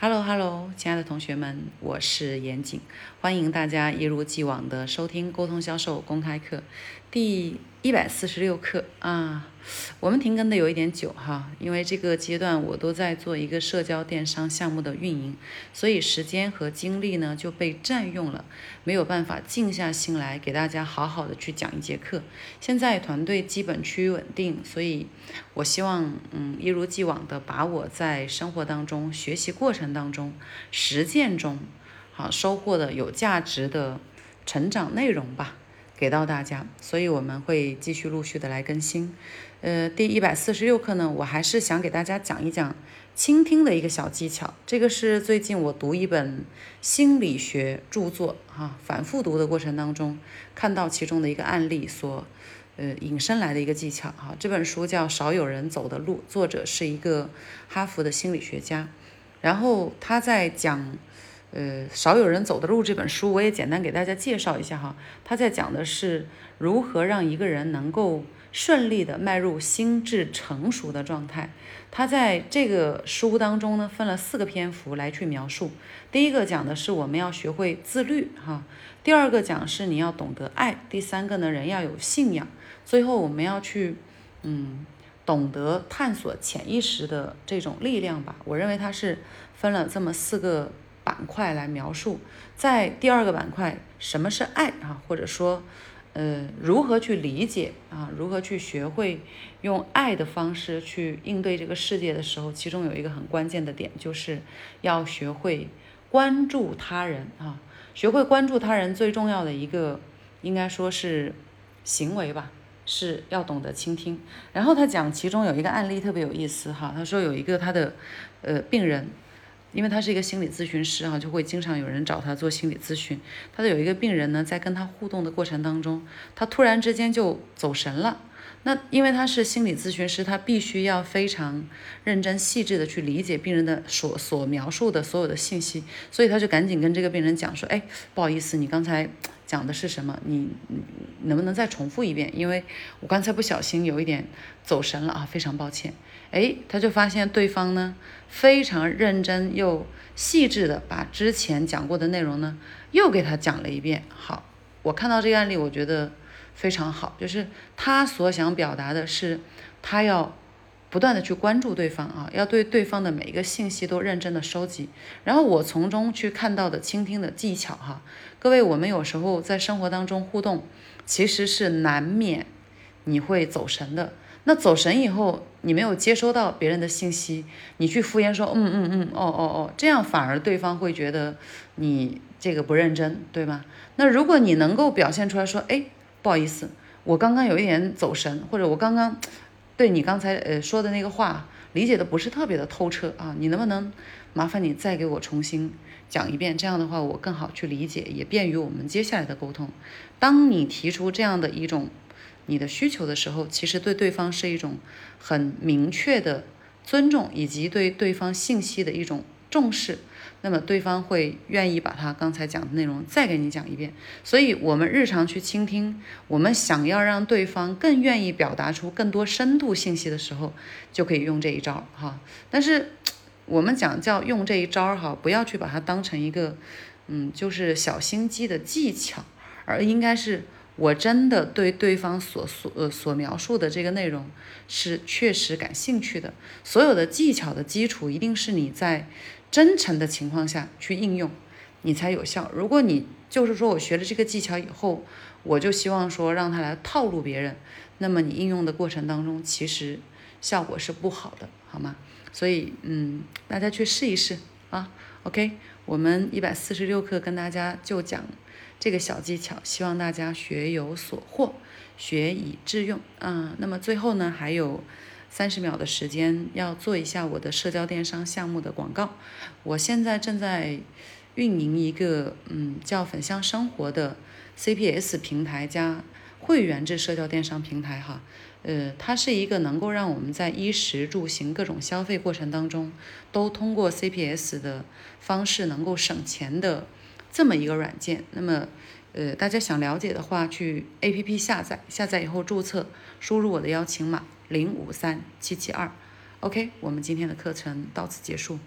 Hello Hello，亲爱的同学们，我是严谨，欢迎大家一如既往的收听沟通销售公开课第一百四十六课啊。我们停更的有一点久哈，因为这个阶段我都在做一个社交电商项目的运营，所以时间和精力呢就被占用了，没有办法静下心来给大家好好的去讲一节课。现在团队基本趋于稳定，所以我希望嗯一如既往的把我在生活当中学习过程当中实践中好收获的有价值的成长内容吧。给到大家，所以我们会继续陆续的来更新。呃，第一百四十六课呢，我还是想给大家讲一讲倾听的一个小技巧。这个是最近我读一本心理学著作哈，反复读的过程当中看到其中的一个案例所呃引申来的一个技巧哈。这本书叫《少有人走的路》，作者是一个哈佛的心理学家，然后他在讲。呃，少有人走的路这本书，我也简单给大家介绍一下哈。他在讲的是如何让一个人能够顺利的迈入心智成熟的状态。他在这个书当中呢，分了四个篇幅来去描述。第一个讲的是我们要学会自律哈。第二个讲是你要懂得爱。第三个呢，人要有信仰。最后我们要去嗯，懂得探索潜意识的这种力量吧。我认为它是分了这么四个。板块来描述，在第二个板块，什么是爱啊？或者说，呃，如何去理解啊？如何去学会用爱的方式去应对这个世界的时候，其中有一个很关键的点，就是要学会关注他人啊。学会关注他人最重要的一个，应该说是行为吧，是要懂得倾听。然后他讲其中有一个案例特别有意思哈，他说有一个他的呃病人。因为他是一个心理咨询师啊，就会经常有人找他做心理咨询。他的有一个病人呢，在跟他互动的过程当中，他突然之间就走神了。那因为他是心理咨询师，他必须要非常认真细致的去理解病人的所所描述的所有的信息，所以他就赶紧跟这个病人讲说：“哎，不好意思，你刚才讲的是什么？你能不能再重复一遍？因为我刚才不小心有一点走神了啊，非常抱歉。”哎，他就发现对方呢非常认真又细致的把之前讲过的内容呢又给他讲了一遍。好，我看到这个案例，我觉得非常好，就是他所想表达的是，他要不断的去关注对方啊，要对对方的每一个信息都认真的收集，然后我从中去看到的倾听的技巧哈。各位，我们有时候在生活当中互动，其实是难免你会走神的。那走神以后，你没有接收到别人的信息，你去敷衍说嗯嗯嗯哦哦哦，这样反而对方会觉得你这个不认真，对吗？那如果你能够表现出来说，哎，不好意思，我刚刚有一点走神，或者我刚刚对你刚才呃说的那个话理解的不是特别的透彻啊，你能不能麻烦你再给我重新讲一遍？这样的话我更好去理解，也便于我们接下来的沟通。当你提出这样的一种。你的需求的时候，其实对对方是一种很明确的尊重，以及对对方信息的一种重视。那么对方会愿意把他刚才讲的内容再给你讲一遍。所以，我们日常去倾听，我们想要让对方更愿意表达出更多深度信息的时候，就可以用这一招哈。但是，我们讲叫用这一招哈，不要去把它当成一个嗯，就是小心机的技巧，而应该是。我真的对对方所所呃所描述的这个内容是确实感兴趣的。所有的技巧的基础一定是你在真诚的情况下去应用，你才有效。如果你就是说我学了这个技巧以后，我就希望说让他来套路别人，那么你应用的过程当中其实效果是不好的，好吗？所以嗯，大家去试一试啊。OK，我们一百四十六课跟大家就讲。这个小技巧，希望大家学有所获，学以致用啊。那么最后呢，还有三十秒的时间，要做一下我的社交电商项目的广告。我现在正在运营一个嗯叫“粉香生活”的 CPS 平台加会员制社交电商平台哈。呃，它是一个能够让我们在衣食住行各种消费过程当中，都通过 CPS 的方式能够省钱的。这么一个软件，那么，呃，大家想了解的话，去 A P P 下载，下载以后注册，输入我的邀请码零五三七七二，OK，我们今天的课程到此结束。